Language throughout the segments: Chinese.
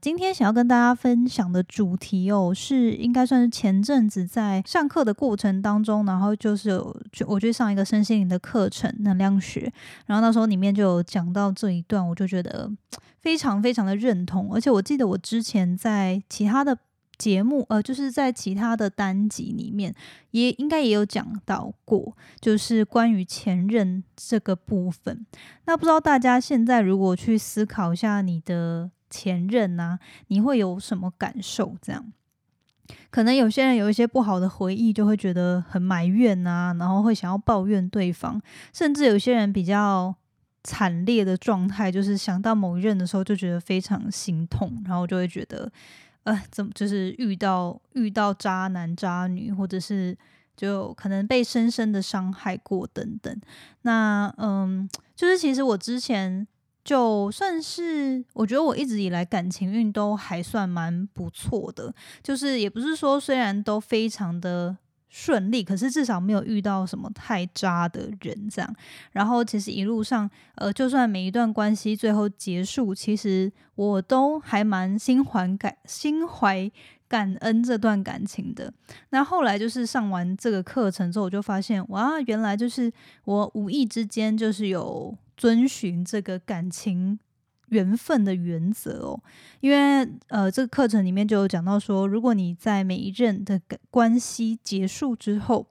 今天想要跟大家分享的主题哦，是应该算是前阵子在上课的过程当中，然后就是有我去上一个身心灵的课程，能量学，然后那时候里面就有讲到这一段，我就觉得非常非常的认同，而且我记得我之前在其他的节目，呃，就是在其他的单集里面，也应该也有讲到过，就是关于前任这个部分。那不知道大家现在如果去思考一下你的。前任呐，你会有什么感受？这样，可能有些人有一些不好的回忆，就会觉得很埋怨呐，然后会想要抱怨对方，甚至有些人比较惨烈的状态，就是想到某一任的时候就觉得非常心痛，然后就会觉得，呃，怎么就是遇到遇到渣男渣女，或者是就可能被深深的伤害过等等。那嗯，就是其实我之前。就算是我觉得我一直以来感情运都还算蛮不错的，就是也不是说虽然都非常的顺利，可是至少没有遇到什么太渣的人这样。然后其实一路上，呃，就算每一段关系最后结束，其实我都还蛮心怀感心怀感恩这段感情的。那后来就是上完这个课程之后，我就发现哇，原来就是我无意之间就是有。遵循这个感情缘分的原则哦，因为呃，这个课程里面就有讲到说，如果你在每一任的关系结束之后，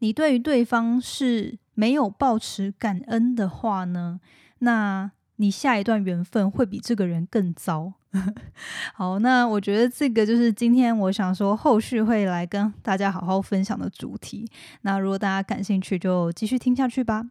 你对于对方是没有抱持感恩的话呢，那你下一段缘分会比这个人更糟。好，那我觉得这个就是今天我想说后续会来跟大家好好分享的主题。那如果大家感兴趣，就继续听下去吧。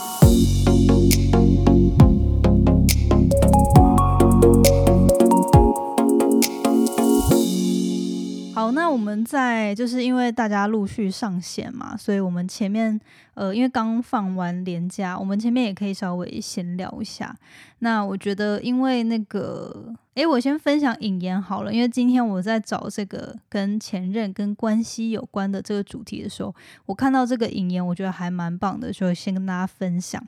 那我们在就是因为大家陆续上线嘛，所以我们前面呃，因为刚放完年假，我们前面也可以稍微闲聊一下。那我觉得，因为那个。诶，我先分享引言好了，因为今天我在找这个跟前任、跟关系有关的这个主题的时候，我看到这个引言，我觉得还蛮棒的，就先跟大家分享。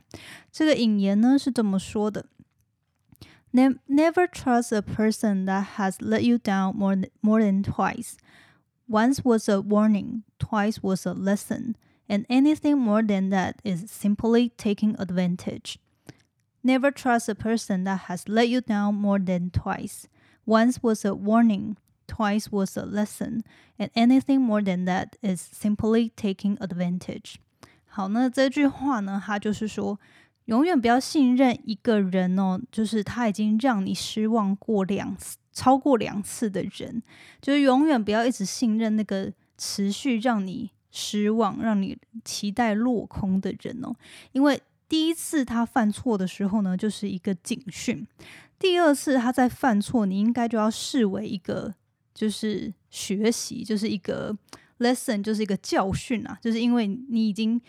这个引言呢是这么说的：Never trust a person that has let you down more more than twice. Once was a warning, twice was a lesson, and anything more than that is simply taking advantage. Never trust a person that has let you down more than twice. Once was a warning, twice was a lesson, and anything more than that is simply taking advantage. 好，那这句话呢，它就是说，永远不要信任一个人哦，就是他已经让你失望过两次， 超过两次的人，就是永远不要一直信任那个持续让你失望、让你期待落空的人哦，因为第一次他犯错的时候呢，就是一个警讯；第二次他在犯错，你应该就要视为一个就是学习，就是一个 lesson，就是一个教训啊。就是因为你已经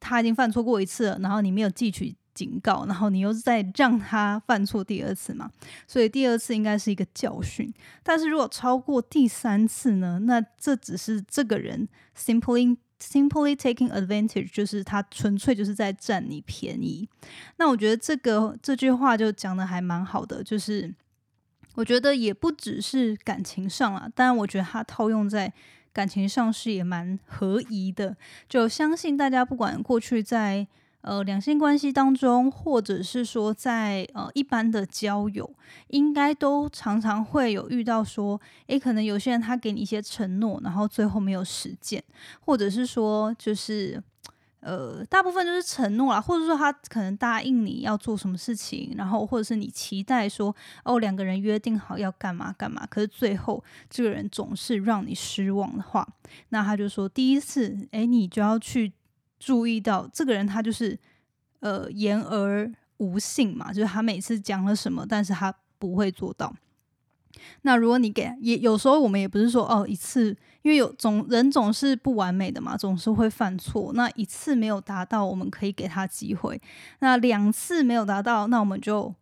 他已经犯错过一次了，然后你没有汲取警告，然后你又在让他犯错第二次嘛，所以第二次应该是一个教训。但是如果超过第三次呢，那这只是这个人 simply。Simply taking advantage 就是他纯粹就是在占你便宜。那我觉得这个这句话就讲的还蛮好的，就是我觉得也不只是感情上啊，当然我觉得它套用在感情上是也蛮合宜的。就相信大家不管过去在。呃，两性关系当中，或者是说在呃一般的交友，应该都常常会有遇到说，诶，可能有些人他给你一些承诺，然后最后没有实践，或者是说就是呃大部分就是承诺啦，或者说他可能答应你要做什么事情，然后或者是你期待说哦两个人约定好要干嘛干嘛，可是最后这个人总是让你失望的话，那他就说第一次，诶，你就要去。注意到这个人，他就是呃言而无信嘛，就是他每次讲了什么，但是他不会做到。那如果你给也有时候我们也不是说哦一次，因为有总人总是不完美的嘛，总是会犯错。那一次没有达到，我们可以给他机会；那两次没有达到，那我们就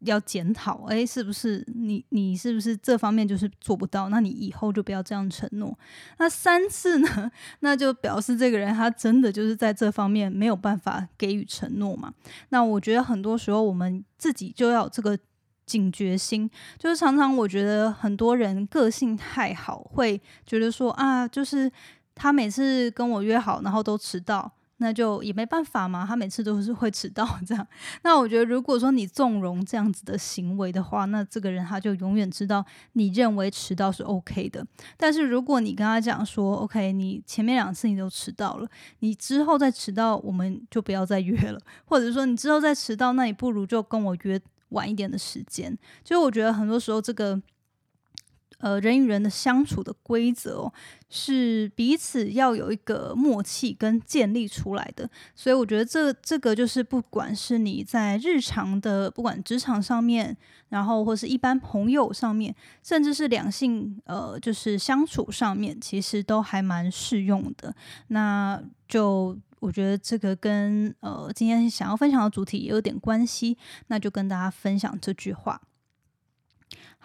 要检讨，诶，是不是你你是不是这方面就是做不到？那你以后就不要这样承诺。那三次呢？那就表示这个人他真的就是在这方面没有办法给予承诺嘛。那我觉得很多时候我们自己就要这个警觉心，就是常常我觉得很多人个性太好，会觉得说啊，就是他每次跟我约好，然后都迟到。那就也没办法嘛，他每次都是会迟到这样。那我觉得，如果说你纵容这样子的行为的话，那这个人他就永远知道你认为迟到是 OK 的。但是如果你跟他讲说，OK，你前面两次你都迟到了，你之后再迟到，我们就不要再约了。或者说你之后再迟到，那你不如就跟我约晚一点的时间。就我觉得很多时候这个。呃，人与人的相处的规则是彼此要有一个默契跟建立出来的，所以我觉得这这个就是不管是你在日常的，不管职场上面，然后或是一般朋友上面，甚至是两性呃，就是相处上面，其实都还蛮适用的。那就我觉得这个跟呃今天想要分享的主题也有点关系，那就跟大家分享这句话。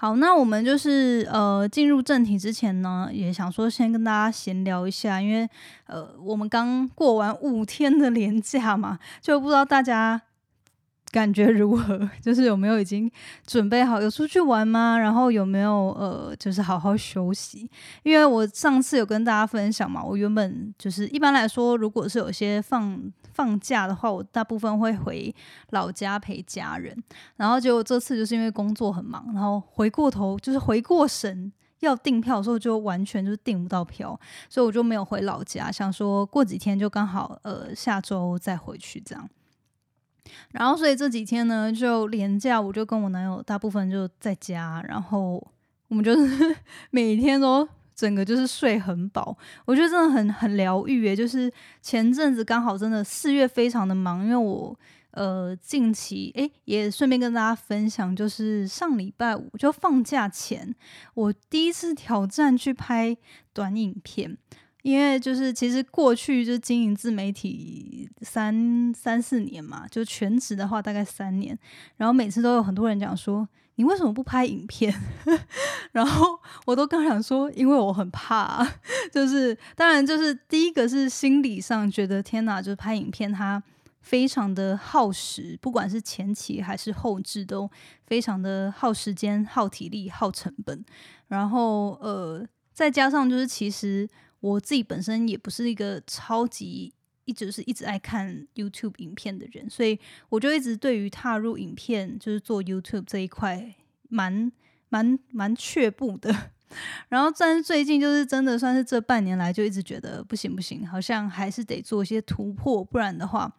好，那我们就是呃进入正题之前呢，也想说先跟大家闲聊一下，因为呃我们刚过完五天的年假嘛，就不知道大家。感觉如何？就是有没有已经准备好有出去玩吗？然后有没有呃，就是好好休息？因为我上次有跟大家分享嘛，我原本就是一般来说，如果是有些放放假的话，我大部分会回老家陪家人。然后结果这次就是因为工作很忙，然后回过头就是回过神要订票的时候，就完全就是订不到票，所以我就没有回老家，想说过几天就刚好呃下周再回去这样。然后，所以这几天呢，就连假，我就跟我男友大部分就在家，然后我们就是 每天都整个就是睡很饱，我觉得真的很很疗愈诶。就是前阵子刚好真的四月非常的忙，因为我呃近期诶也顺便跟大家分享，就是上礼拜五就放假前，我第一次挑战去拍短影片。因为就是其实过去就经营自媒体三三四年嘛，就全职的话大概三年，然后每次都有很多人讲说你为什么不拍影片？然后我都刚想说，因为我很怕，就是当然就是第一个是心理上觉得天哪，就是拍影片它非常的耗时，不管是前期还是后置都非常的耗时间、耗体力、耗成本，然后呃再加上就是其实。我自己本身也不是一个超级一直是一直爱看 YouTube 影片的人，所以我就一直对于踏入影片就是做 YouTube 这一块蛮蛮蛮却步的。然后，但是最近就是真的算是这半年来就一直觉得不行不行，好像还是得做一些突破，不然的话，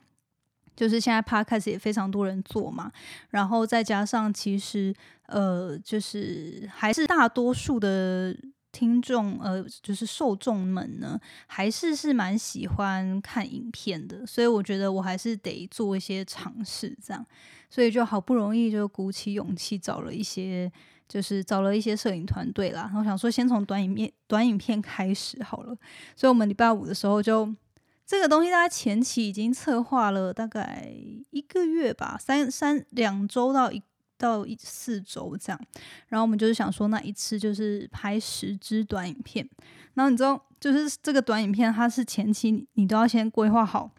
就是现在 Podcast 也非常多人做嘛，然后再加上其实呃，就是还是大多数的。听众呃，就是受众们呢，还是是蛮喜欢看影片的，所以我觉得我还是得做一些尝试，这样，所以就好不容易就鼓起勇气找了一些，就是找了一些摄影团队啦，然后想说先从短影片短影片开始好了，所以我们礼拜五的时候就这个东西，大家前期已经策划了大概一个月吧，三三两周到一。到一四周这样，然后我们就是想说，那一次就是拍十支短影片。然后你知道，就是这个短影片，它是前期你都要先规划好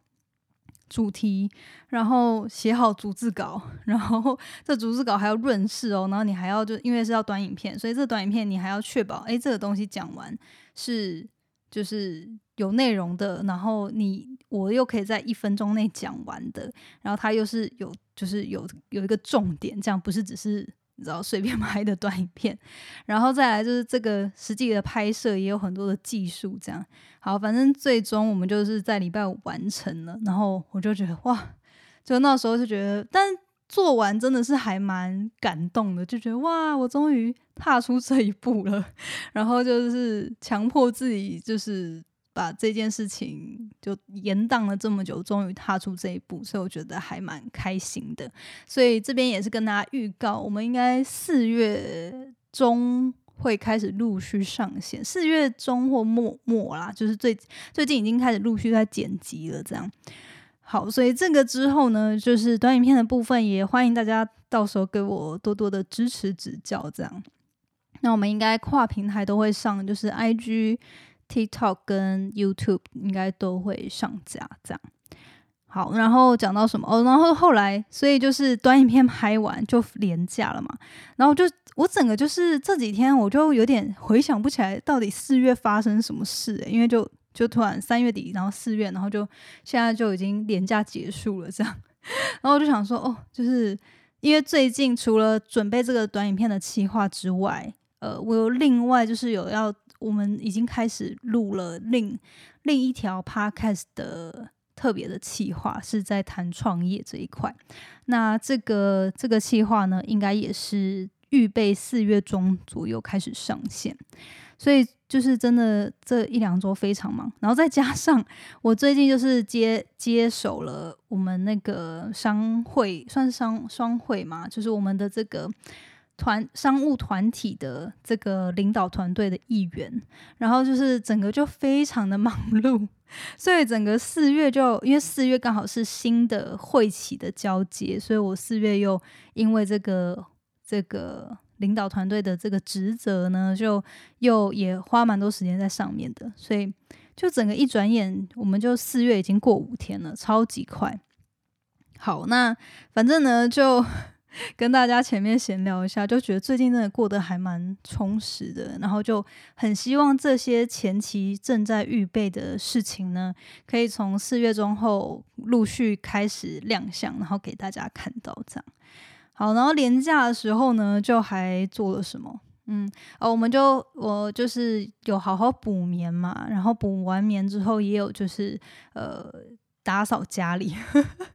主题，然后写好逐字稿，然后这逐字稿还要润饰哦。然后你还要就因为是要短影片，所以这短影片你还要确保，哎，这个东西讲完是就是有内容的，然后你我又可以在一分钟内讲完的，然后它又是有。就是有有一个重点，这样不是只是你知道随便 拍的短影片，然后再来就是这个实际的拍摄也有很多的技术，这样好，反正最终我们就是在礼拜五完成了，然后我就觉得哇，就那时候就觉得，但做完真的是还蛮感动的，就觉得哇，我终于踏出这一步了，然后就是强迫自己就是。把这件事情就延宕了这么久，终于踏出这一步，所以我觉得还蛮开心的。所以这边也是跟大家预告，我们应该四月中会开始陆续上线，四月中或末末啦，就是最最近已经开始陆续在剪辑了。这样好，所以这个之后呢，就是短影片的部分，也欢迎大家到时候给我多多的支持指教，这样。那我们应该跨平台都会上，就是 IG、TikTok 跟 YouTube 应该都会上架，这样。好，然后讲到什么？哦，然后后来，所以就是短影片拍完就连假了嘛。然后就我整个就是这几天，我就有点回想不起来到底四月发生什么事，因为就就突然三月底，然后四月，然后就现在就已经连假结束了，这样。然后我就想说，哦，就是因为最近除了准备这个短影片的企划之外，呃，我有另外就是有要，我们已经开始录了另另一条 podcast 的特别的企划，是在谈创业这一块。那这个这个企划呢，应该也是预备四月中左右开始上线，所以。就是真的这一两周非常忙，然后再加上我最近就是接接手了我们那个商会，算是商商会嘛，就是我们的这个团商务团体的这个领导团队的一员，然后就是整个就非常的忙碌，所以整个四月就因为四月刚好是新的会期的交接，所以我四月又因为这个这个。领导团队的这个职责呢，就又也花蛮多时间在上面的，所以就整个一转眼，我们就四月已经过五天了，超级快。好，那反正呢，就 跟大家前面闲聊一下，就觉得最近真的过得还蛮充实的，然后就很希望这些前期正在预备的事情呢，可以从四月中后陆续开始亮相，然后给大家看到这样。好，然后年假的时候呢，就还做了什么？嗯，哦，我们就我就是有好好补眠嘛，然后补完眠之后，也有就是呃打扫家里。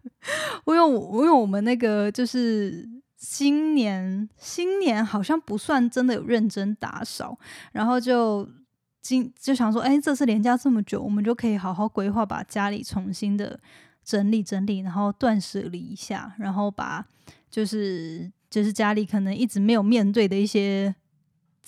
我用我用我们那个就是新年新年好像不算真的有认真打扫，然后就今就想说，哎，这次连假这么久，我们就可以好好规划，把家里重新的整理整理，然后断舍离一下，然后把。就是就是家里可能一直没有面对的一些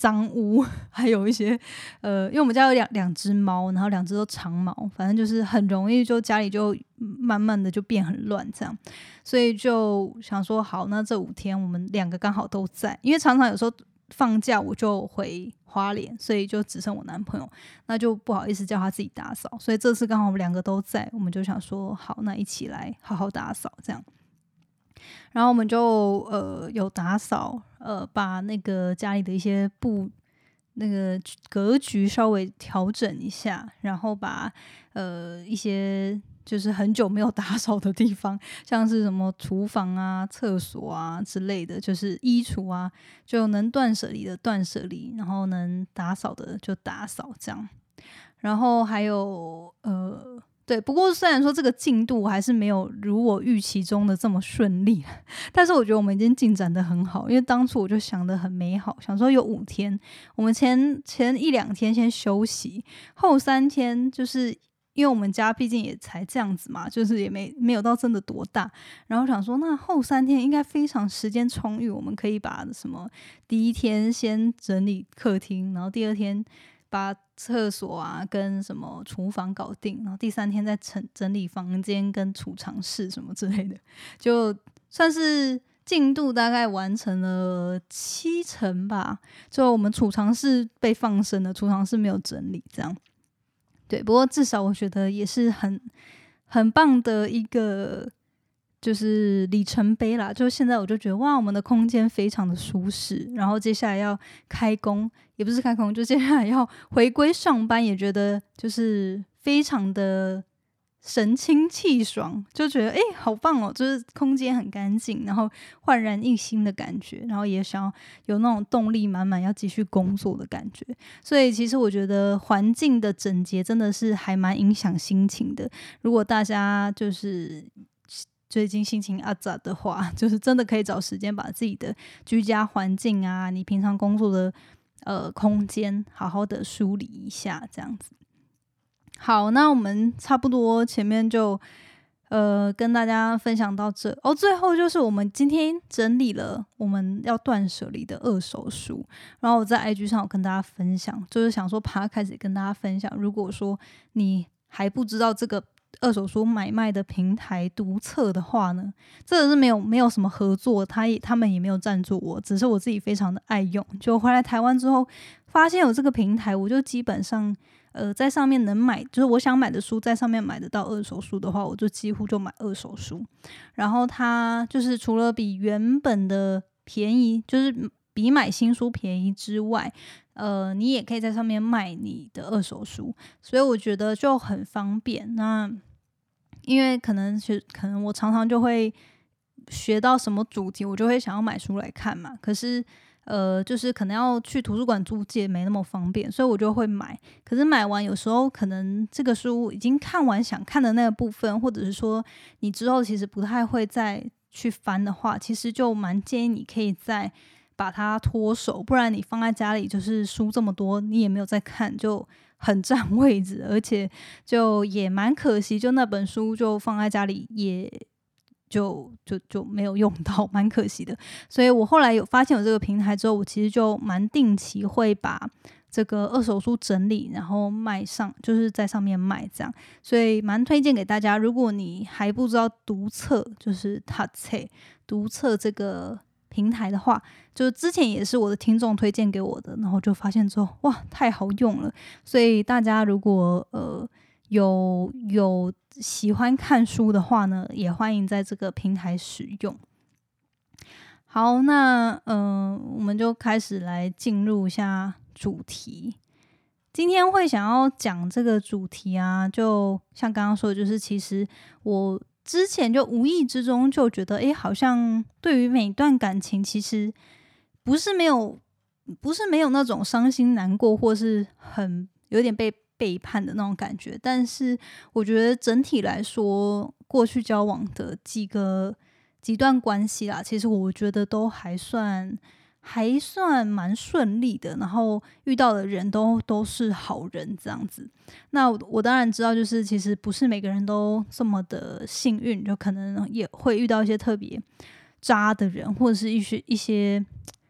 脏污，还有一些呃，因为我们家有两两只猫，然后两只都长毛，反正就是很容易就家里就慢慢的就变很乱这样，所以就想说好，那这五天我们两个刚好都在，因为常常有时候放假我就回花莲，所以就只剩我男朋友，那就不好意思叫他自己打扫，所以这次刚好我们两个都在，我们就想说好，那一起来好好打扫这样。然后我们就呃有打扫，呃把那个家里的一些布那个格局稍微调整一下，然后把呃一些就是很久没有打扫的地方，像是什么厨房啊、厕所啊之类的，就是衣橱啊，就能断舍离的断舍离，然后能打扫的就打扫这样。然后还有呃。对，不过虽然说这个进度还是没有如我预期中的这么顺利，但是我觉得我们已经进展的很好。因为当初我就想的很美好，想说有五天，我们前前一两天先休息，后三天就是因为我们家毕竟也才这样子嘛，就是也没没有到真的多大。然后想说，那后三天应该非常时间充裕，我们可以把什么第一天先整理客厅，然后第二天。把厕所啊跟什么厨房搞定，然后第三天再整整理房间跟储藏室什么之类的，就算是进度大概完成了七成吧。就我们储藏室被放生了，储藏室没有整理，这样。对，不过至少我觉得也是很很棒的一个。就是里程碑啦，就现在我就觉得哇，我们的空间非常的舒适，然后接下来要开工，也不是开工，就接下来要回归上班，也觉得就是非常的神清气爽，就觉得哎，好棒哦，就是空间很干净，然后焕然一新的感觉，然后也想要有那种动力满满要继续工作的感觉，所以其实我觉得环境的整洁真的是还蛮影响心情的，如果大家就是。最近心情阿杂的话，就是真的可以找时间把自己的居家环境啊，你平常工作的呃空间，好好的梳理一下，这样子。好，那我们差不多前面就呃跟大家分享到这哦。最后就是我们今天整理了我们要断舍离的二手书，然后我在 IG 上有跟大家分享，就是想说爬开始跟大家分享，如果说你还不知道这个。二手书买卖的平台独册的话呢，这个是没有没有什么合作，他也他们也没有赞助我，只是我自己非常的爱用。就回来台湾之后，发现有这个平台，我就基本上呃在上面能买，就是我想买的书在上面买得到二手书的话，我就几乎就买二手书。然后它就是除了比原本的便宜，就是比买新书便宜之外。呃，你也可以在上面卖你的二手书，所以我觉得就很方便。那因为可能是可能我常常就会学到什么主题，我就会想要买书来看嘛。可是呃，就是可能要去图书馆租借没那么方便，所以我就会买。可是买完有时候可能这个书已经看完想看的那个部分，或者是说你之后其实不太会再去翻的话，其实就蛮建议你可以在。把它脱手，不然你放在家里就是书这么多，你也没有在看，就很占 位置，而且就也蛮可惜，就那本书就放在家里，也就就就没有用到，蛮可惜的。所以我后来有发现有这个平台之后，我其实就蛮定期会把这个二手书整理，然后卖上，就是在上面卖这样，所以蛮推荐给大家。如果你还不知道读册，就是他册读册这个。平台的话，就之前也是我的听众推荐给我的，然后就发现之后，哇，太好用了。所以大家如果呃有有喜欢看书的话呢，也欢迎在这个平台使用。好，那嗯，我们就开始来进入一下主题。今天会想要讲这个主题啊，就像刚刚说的，就是其实我。之前就无意之中就觉得，哎，好像对于每段感情，其实不是没有，不是没有那种伤心难过，或是很有点被背叛的那种感觉。但是我觉得整体来说，过去交往的几个几段关系啦，其实我觉得都还算。还算蛮顺利的，然后遇到的人都都是好人这样子。那我当然知道，就是其实不是每个人都这么的幸运，就可能也会遇到一些特别渣的人，或者是一些一些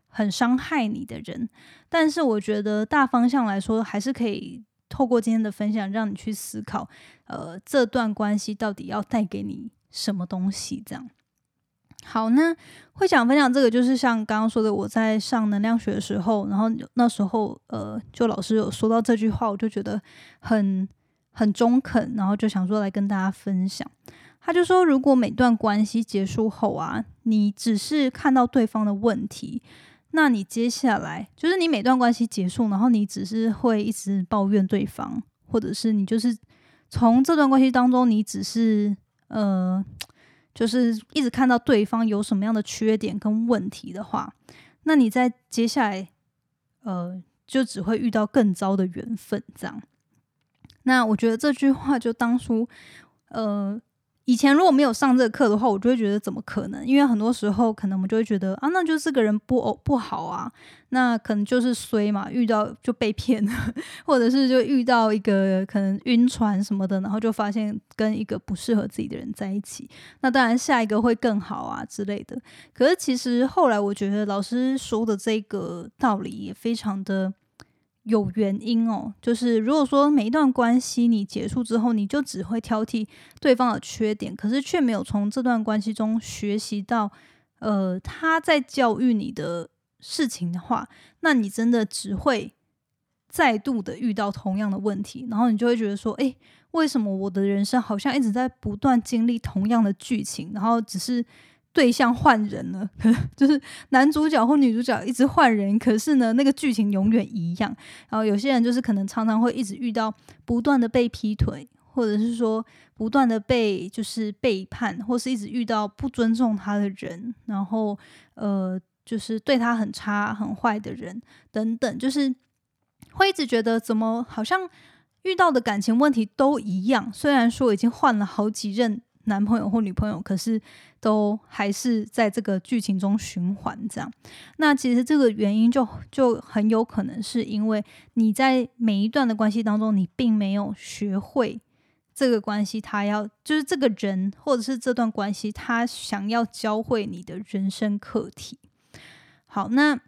很伤害你的人。但是我觉得大方向来说，还是可以透过今天的分享，让你去思考，呃，这段关系到底要带给你什么东西，这样。好，那会想分享这个，就是像刚刚说的，我在上能量学的时候，然后那时候呃，就老师有说到这句话，我就觉得很很中肯，然后就想说来跟大家分享。他就说，如果每段关系结束后啊，你只是看到对方的问题，那你接下来就是你每段关系结束，然后你只是会一直抱怨对方，或者是你就是从这段关系当中，你只是呃。就是一直看到对方有什么样的缺点跟问题的话，那你在接下来，呃，就只会遇到更糟的缘分。这样，那我觉得这句话就当初，呃。以前如果没有上这个课的话，我就会觉得怎么可能？因为很多时候可能我们就会觉得啊，那就是这个人不哦不好啊，那可能就是衰嘛，遇到就被骗了，或者是就遇到一个可能晕船什么的，然后就发现跟一个不适合自己的人在一起，那当然下一个会更好啊之类的。可是其实后来我觉得老师说的这个道理也非常的。有原因哦，就是如果说每一段关系你结束之后，你就只会挑剔对方的缺点，可是却没有从这段关系中学习到，呃，他在教育你的事情的话，那你真的只会再度的遇到同样的问题，然后你就会觉得说，诶，为什么我的人生好像一直在不断经历同样的剧情，然后只是。对象换人了，就是男主角或女主角一直换人，可是呢，那个剧情永远一样。然后有些人就是可能常常会一直遇到不断的被劈腿，或者是说不断的被就是背叛，或是一直遇到不尊重他的人，然后呃，就是对他很差很坏的人等等，就是会一直觉得怎么好像遇到的感情问题都一样，虽然说已经换了好几任。男朋友或女朋友，可是都还是在这个剧情中循环这样。那其实这个原因就就很有可能是因为你在每一段的关系当中，你并没有学会这个关系，他要就是这个人或者是这段关系，他想要教会你的人生课题。好，那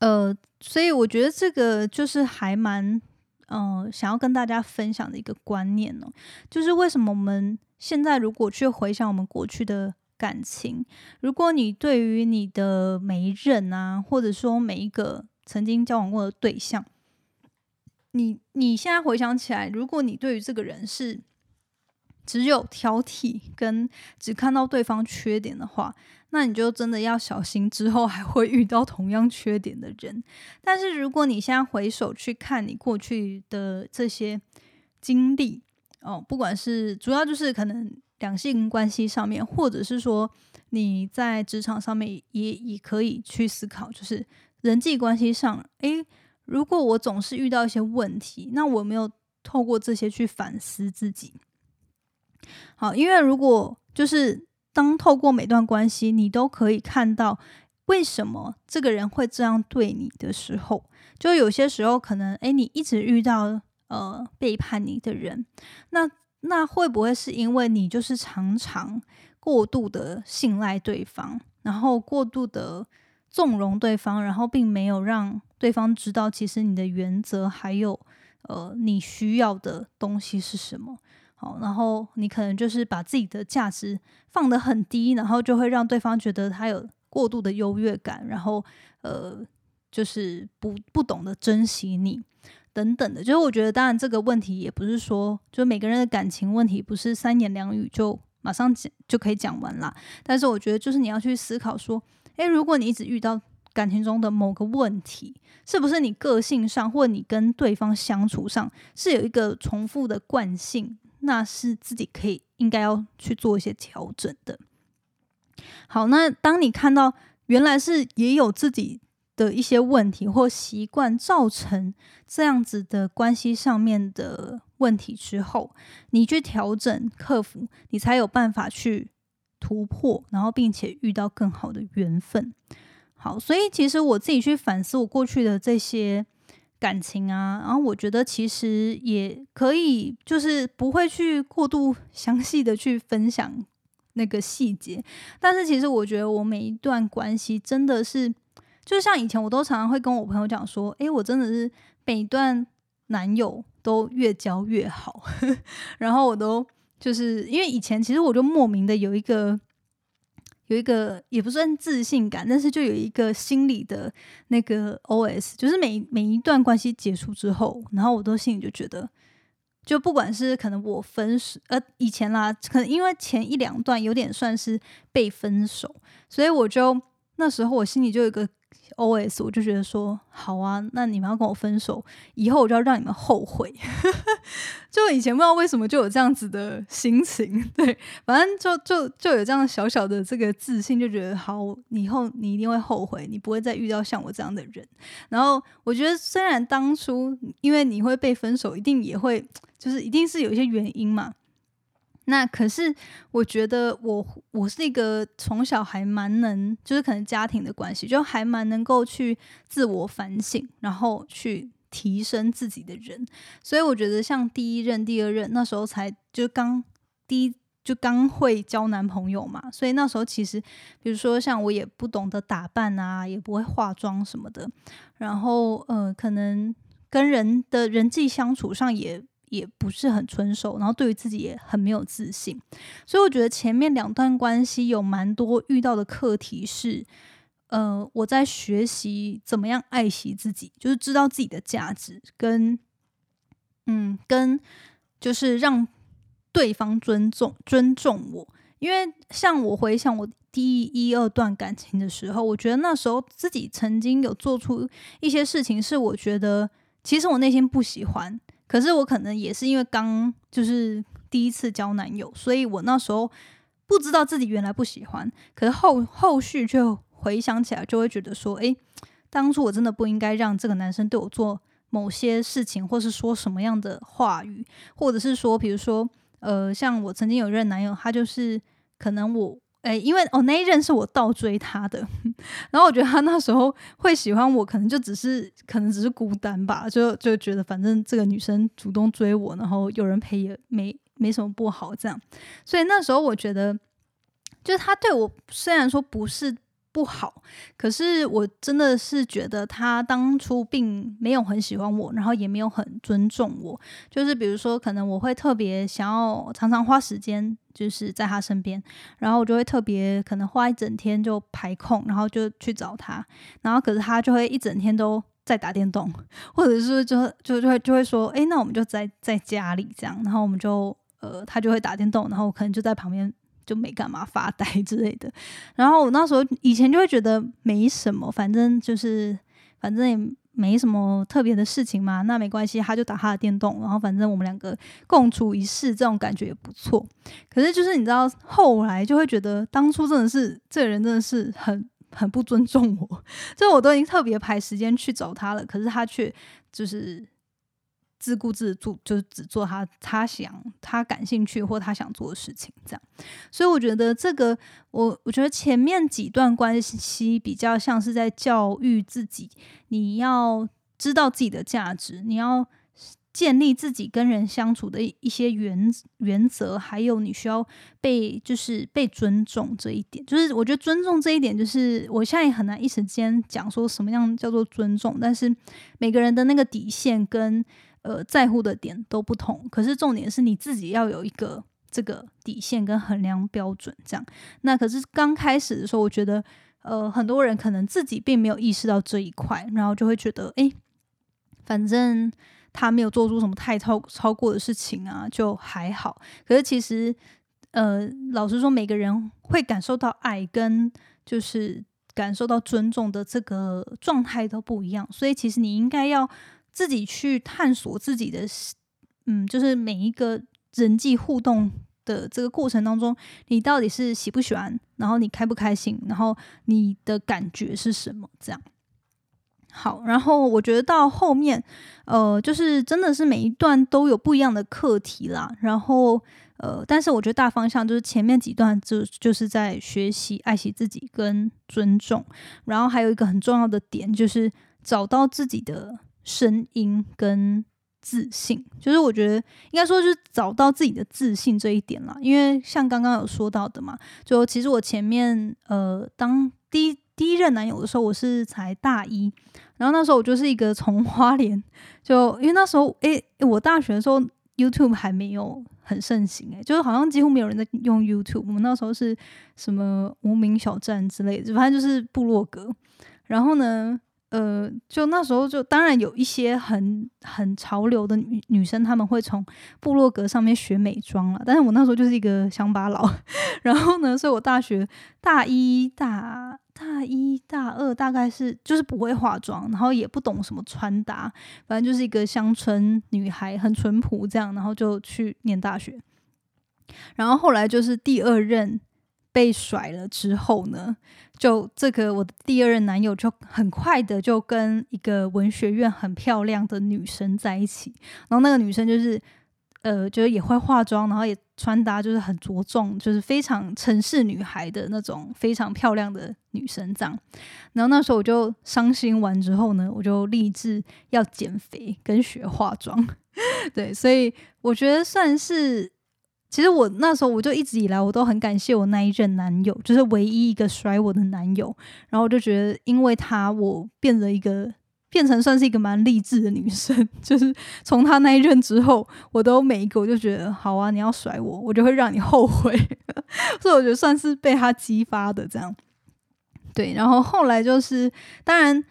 呃，所以我觉得这个就是还蛮嗯，想要跟大家分享的一个观念呢，就是为什么我们现在如果去回想我们过去的感情，如果你对于你的每一任啊，或者说每一个曾经交往过的对象，你你现在回想起来，如果你对于这个人是只有挑剔跟只看到对方缺点的话，那你就真的要小心，之后还会遇到同样缺点的人。但是如果你现在回首去看你过去的这些经历，哦，不管是主要就是可能两性关系上面，或者是说你在职场上面，也也可以去思考，就是人际关系上，诶，如果我总是遇到一些问题，那我没有透过这些去反思自己。好，因为如果就是当透过每段关系，你都可以看到为什么这个人会这样对你的时候，就有些时候可能，诶，你一直遇到呃背叛你的人，那那会不会是因为你就是常常过度的信赖对方，然后过度的纵容对方，然后并没有让对方知道，其实你的原则还有呃你需要的东西是什么？然后你可能就是把自己的价值放得很低，然后就会让对方觉得他有过度的优越感，然后呃，就是不不懂得珍惜你等等的。就是我觉得，当然这个问题也不是说，就每个人的感情问题不是三言两语就马上讲就可以讲完啦。但是我觉得，就是你要去思考说，诶，如果你一直遇到感情中的某个问题，是不是你个性上或你跟对方相处上是有一个重复的惯性？那是自己可以应该要去做一些调整的。好，那当你看到原来是也有自己的一些问题或习惯造成这样子的关系上面的问题之后，你去调整克服，你才有办法去突破，然后并且遇到更好的缘分。好，所以其实我自己去反思我过去的这些。感情啊，然后我觉得其实也可以，就是不会去过度 详细的去分享那个细节。但是其实我觉得我每一段关系真的是，就像以前我都常常会跟我朋友讲说，诶，我真的是每一段男友都越交越好。然后我都就是因为以前其实我就莫名的有一个。有一个也不算自信感，但是就有一个心理的那个 OS，就是每每一段关系结束之后，然后我都心里就觉得，就不管是可能我分手，呃，以前啦，可能因为前一两段有点算是被分手，所以我就那时候我心里就有一个。O.S. 我就觉得说好啊，那你们要跟我分手，以后我就要让你们后悔。就以前不知道为什么就有这样子的心情，对，反正就就就有这样小小的这个自信，就觉得好，以后你一定会后悔，你不会再遇到像我这样的人。然后我觉得，虽然当初因为你会被分手，一定也会就是一定是有一些原因嘛。那可是，我觉得我我是一个从小还蛮能，就是可能家庭的关系，就还蛮能够去自我反省，然后去提升自己的人。所以我觉得，像第一任、第二任那时候才就刚第一就刚会交男朋友嘛，所以那时候其实，比如说像我也不懂得打扮啊，也不会化妆什么的，然后呃，可能跟人的人际相处上也。也不是很纯熟，然后对于自己也很没有自信，所以我觉得前面两段关系有蛮多遇到的课题是，呃，我在学习怎么样爱惜自己，就是知道自己的价值，跟嗯，跟就是让对方尊重尊重我，因为像我回想我第一二段感情的时候，我觉得那时候自己曾经有做出一些事情，是我觉得其实我内心不喜欢。可是我可能也是因为刚就是第一次交男友，所以我那时候不知道自己原来不喜欢。可是后后续就回想起来，就会觉得说，诶，当初我真的不应该让这个男生对我做某些事情，或是说什么样的话语，或者是说，比如说，呃，像我曾经有一任男友，他就是可能我。哎，因为哦那一任是我倒追他的，然后我觉得他那时候会喜欢我，可能就只是可能只是孤单吧，就就觉得反正这个女生主动追我，然后有人陪也没没什么不好这样。所以那时候我觉得，就是他对我虽然说不是不好。可是我真的是觉得他当初并没有很喜欢我，然后也没有很尊重我。就是比如说，可能我会特别想要常常花时间，就是在他身边，然后我就会特别可能花一整天就排空，然后就去找他。然后可是他就会一整天都在打电动，或者是就就就会就会说，哎，那我们就在在家里这样，然后我们就呃，他就会打电动，然后可能就在旁边。就没干嘛发呆 之类的，然后我那时候以前就会觉得没什么，反正就是反正也没什么特别的事情嘛，那没关系，他就打他的电动，然后反正我们两个共处一室，这种感觉也不错。可是就是你知道，后来就会觉得当初真的是这个人真的是很很不尊重我，就我都已经特别排时间去找他了，可是他却就是。自顾自做，就是只做他他想他感兴趣或他想做的事情，这样。所以我觉得这个，我我觉得前面几段关系比较像是在教育自己，你要知道自己的价值，你要建立自己跟人相处的一些原原则，还有你需要被就是被尊重这一点。就是我觉得尊重这一点，就是我现在也很难一时间讲说什么样叫做尊重，但是每个人的那个底线跟。呃，在乎的点都不同，可是重点是你自己要有一个这个底线跟衡量标准，这样。那可是刚开始的时候，我觉得，呃，很多人可能自己并没有意识到这一块，然后就会觉得，哎，反正他没有做出什么太超超过的事情啊，就还好。可是其实，呃，老实说，每个人会感受到爱跟就是感受到尊重的这个状态都不一样，所以其实你应该要。自己去探索自己的，嗯，就是每一个人际互动的这个过程当中，你到底是喜不喜欢，然后你开不开心，然后你的感觉是什么？这样好。然后我觉得到后面，呃，就是真的是每一段都有不一样的课题啦。然后，呃，但是我觉得大方向就是前面几段就就是在学习爱惜自己跟尊重。然后还有一个很重要的点就是找到自己的。声音跟自信，就是我觉得应该说是找到自己的自信这一点啦。因为像刚刚有说到的嘛，就其实我前面呃当第一第一任男友的时候，我是才大一，然后那时候我就是一个从花莲，就因为那时候诶，我大学的时候 YouTube 还没有很盛行诶，就是好像几乎没有人在用 YouTube。我们那时候是什么无名小站之类的，反正就是部落格。然后呢？呃，就那时候就当然有一些很很潮流的女女生，她们会从部落格上面学美妆了。但是我那时候就是一个乡巴佬，然后呢，所以我大学大一大大一大二大概是就是不会化妆，然后也不懂什么穿搭，反正就是一个乡村女孩，很淳朴这样，然后就去念大学。然后后来就是第二任。被甩了之后呢，就这个我的第二任男友就很快的就跟一个文学院很漂亮的女生在一起，然后那个女生就是呃，就是也会化妆，然后也穿搭就是很着重，就是非常城市女孩的那种非常漂亮的女生这样。然后那时候我就伤心完之后呢，我就立志要减肥跟学化妆，对，所以我觉得算是。其实我那时候我就一直以来我都很感谢我那一任男友，就是唯一一个甩我的男友。然后我就觉得，因为他我变了一个，变成算是一个蛮励志的女生。就是从他那一任之后，我都每一个我就觉得，好啊，你要甩我，我就会让你后悔。所以我觉得算是被他激发的这样。对，然后后来就是，当然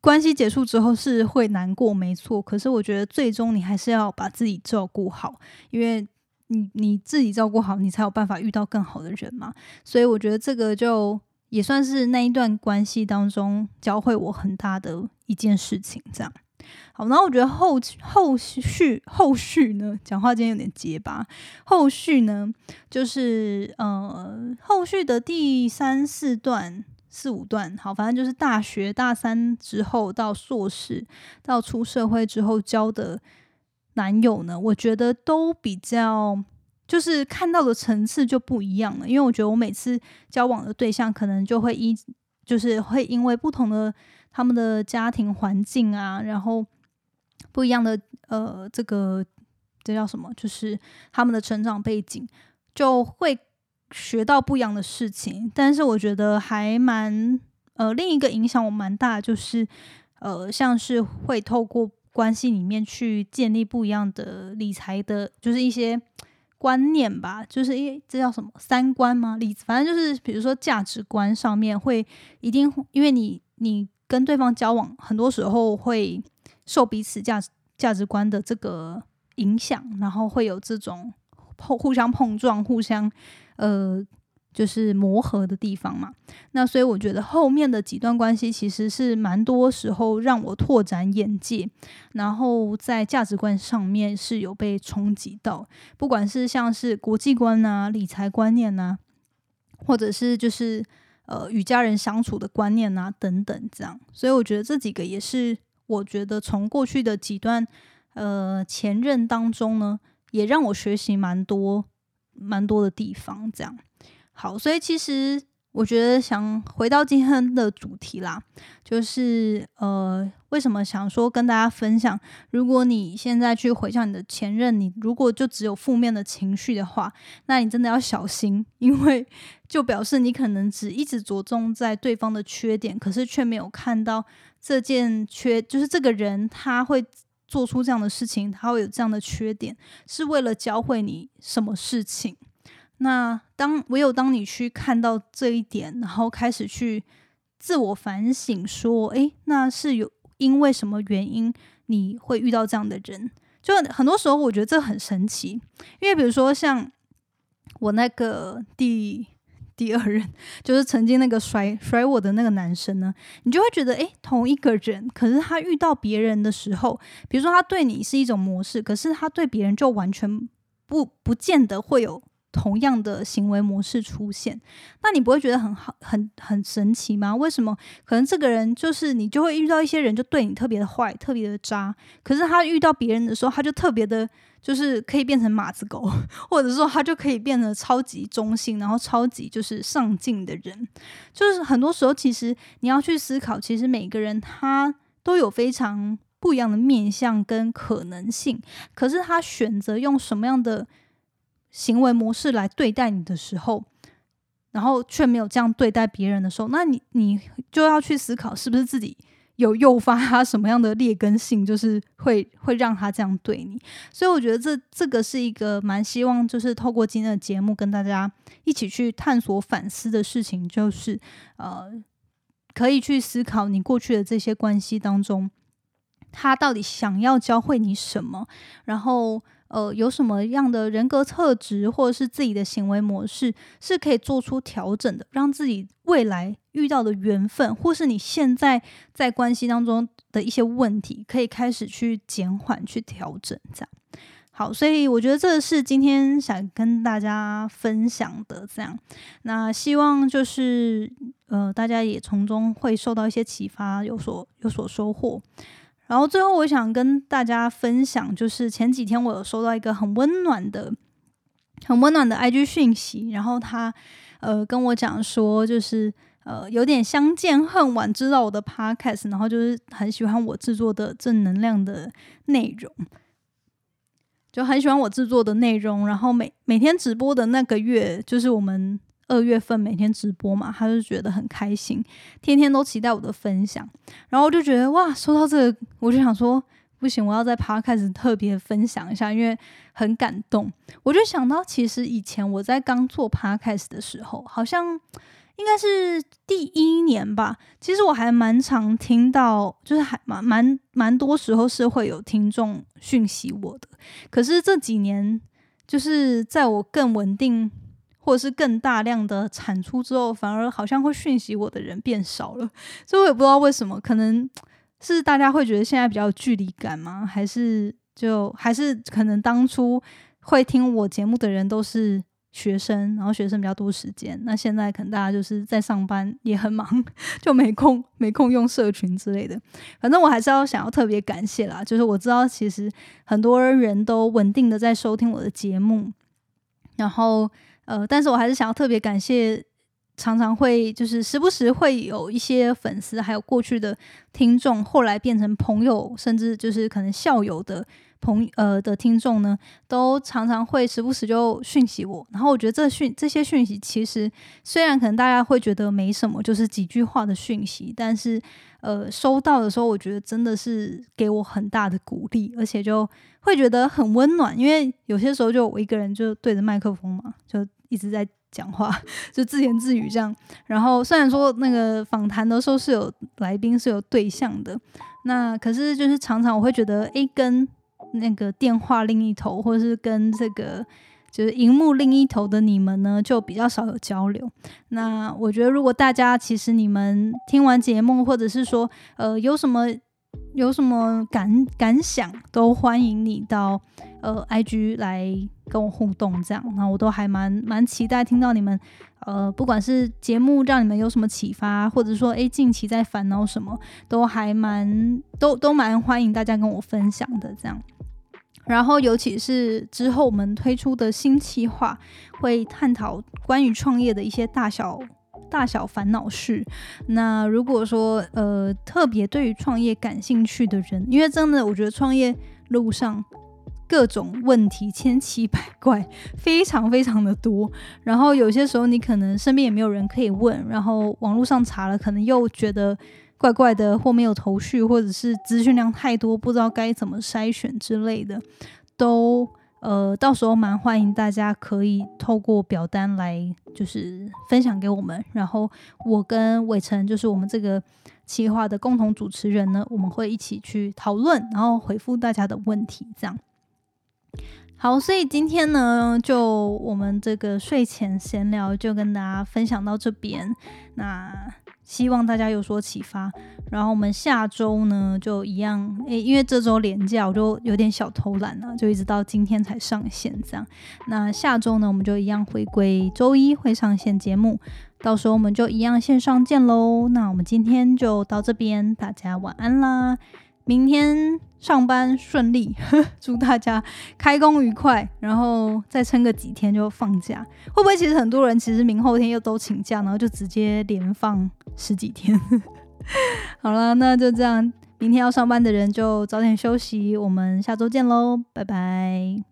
关系结束之后是会难过，没错。可是我觉得最终你还是要把自己照顾好，因为。你你自己照顾好，你才有办法遇到更好的人嘛。所以我觉得这个就也算是那一段关系当中教会我很大的一件事情。这样好，然后我觉得后后续后续呢，讲话今天有点结巴。后续呢，就是呃，后续的第三四段、四五段，好，反正就是大学大三之后到硕士到出社会之后教的。男友呢？我觉得都比较，就是看到的层次就不一样了。因为我觉得我每次交往的对象，可能就会一，就是会因为不同的他们的家庭环境啊，然后不一样的呃，这个这叫什么？就是他们的成长背景，就会学到不一样的事情。但是我觉得还蛮呃，另一个影响我蛮大，就是呃，像是会透过关系里面去建立不一样的理财的，就是一些观念吧，就是因为这叫什么三观吗？理反正就是比如说价值观上面会一定，因为你你跟对方交往，很多时候会受彼此价值价值观的这个影响，然后会有这种碰互相碰撞、互相呃。就是磨合的地方嘛，那所以我觉得后面的几段关系其实是蛮多时候让我拓展眼界，然后在价值观上面是有被冲击到，不管是像是国际观啊、理财观念啊，或者是就是呃与家人相处的观念啊等等这样，所以我觉得这几个也是我觉得从过去的几段呃前任当中呢，也让我学习蛮多蛮多的地方这样。好，所以其实我觉得想回到今天的主题啦，就是呃，为什么想说跟大家分享？如果你现在去回想你的前任，你如果就只有负面的情绪的话，那你真的要小心，因为就表示你可能只一直着重在对方的缺点，可是却没有看到这件缺，就是这个人他会做出这样的事情，他会有这样的缺点，是为了教会你什么事情。那当唯有当你去看到这一点，然后开始去自我反省，说：“诶，那是有因为什么原因你会遇到这样的人？”就很多时候，我觉得这很神奇。因为比如说，像我那个第第二任，就是曾经那个甩甩我的那个男生呢，你就会觉得，诶，同一个人，可是他遇到别人的时候，比如说他对你是一种模式，可是他对别人就完全不不见得会有。同样的行为模式出现，那你不会觉得很好、很很神奇吗？为什么？可能这个人就是你就会遇到一些人，就对你特别的坏、特别的渣。可是他遇到别人的时候，他就特别的，就是可以变成马子狗，或者说他就可以变得超级中性，然后超级就是上进的人。就是很多时候，其实你要去思考，其实每个人他都有非常不一样的面相跟可能性，可是他选择用什么样的？行为模式来对待你的时候，然后却没有这样对待别人的时候，那你你就要去思考，是不是自己有诱发他什么样的劣根性，就是会会让他这样对你。所以我觉得这这个是一个蛮希望，就是透过今天的节目跟大家一起去探索反思的事情，就是呃，可以去思考你过去的这些关系当中，他到底想要教会你什么，然后。呃，有什么样的人格特质，或者是自己的行为模式，是可以做出调整的，让自己未来遇到的缘分，或是你现在在关系当中的一些问题，可以开始去减缓、去调整。这样好，所以我觉得这是今天想跟大家分享的。这样，那希望就是呃，大家也从中会受到一些启发，有所有所收获。然后最后，我想跟大家分享，就是前几天我有收到一个很温暖的、很温暖的 IG 讯息，然后他呃跟我讲说，就是呃有点相见恨晚，知道我的 Podcast，然后就是很喜欢我制作的正能量的内容，就很喜欢我制作的内容，然后每每天直播的那个月，就是我们。二月份每天直播嘛，他就觉得很开心，天天都期待我的分享，然后我就觉得哇，说到这个，我就想说不行，我要在 Podcast 特别分享一下，因为很感动。我就想到，其实以前我在刚做 Podcast 的时候，好像应该是第一年吧，其实我还蛮常听到，就是还蛮蛮蛮多时候是会有听众讯息我的。可是这几年，就是在我更稳定。或者是更大量的产出之后，反而好像会讯息我的人变少了，所以我也不知道为什么，可能是大家会觉得现在比较有距离感吗？还是就还是可能当初会听我节目的人都是学生，然后学生比较多时间，那现在可能大家就是在上班也很忙，就没空没空用社群之类的。反正我还是要想要特别感谢啦，就是我知道其实很多人都稳定的在收听我的节目，然后。呃，但是我还是想要特别感谢常常会就是时不时会有一些粉丝，还有过去的听众，后来变成朋友，甚至就是可能校友的朋呃的听众呢，都常常会时不时就讯息我。然后我觉得这讯这些讯息，其实虽然可能大家会觉得没什么，就是几句话的讯息，但是呃收到的时候，我觉得真的是给我很大的鼓励，而且就会觉得很温暖。因为有些时候就我一个人就对着麦克风嘛，就一直在。讲话就自言自语这样，然后虽然说那个访谈的时候是有来宾是有对象的，那可是就是常常我会觉得，诶，跟那个电话另一头，或者是跟这个就是荧幕另一头的你们呢，就比较少有交流。那我觉得，如果大家其实你们听完节目，或者是说呃有什么。有什么感感想，都欢迎你到呃 IG 来跟我互动，这样，那我都还蛮蛮期待听到你们，呃，不管是节目让你们有什么启发，或者说诶近期在烦恼什么，都还蛮都都蛮欢迎大家跟我分享的，这样。然后尤其是之后我们推出的新企划，会探讨关于创业的一些大小。大小烦恼事。那如果说呃特别对于创业感兴趣的人，因为真的我觉得创业路上各种问题千奇百怪，非常非常的多。然后有些时候你可能身边也没有人可以问，然后网络上查了，可能又觉得怪怪的，或没有头绪，或者是资讯量太多，不知道该怎么筛选之类的，都。呃，到时候蛮欢迎大家可以透过表单来，就是分享给我们。然后我跟伟成就是我们这个企划的共同主持人呢，我们会一起去讨论，然后回复大家的问题。这样好，所以今天呢，就我们这个睡前闲聊就跟大家分享到这边。那。希望大家有所启发，然后我们下周呢就一样，诶，因为这周连假，我就有点小偷懒了，就一直到今天才上线这样。那下周呢，我们就一样回归周一会上线节目，到时候我们就一样线上见喽。那我们今天就到这边，大家晚安啦。明天上班顺利，祝大家开工愉快，然后再撑个几天就放假。会不会其实很多人其实明后天又都请假，然后就直接连放十几天？好了，那就这样，明天要上班的人就早点休息。我们下周见喽，拜拜。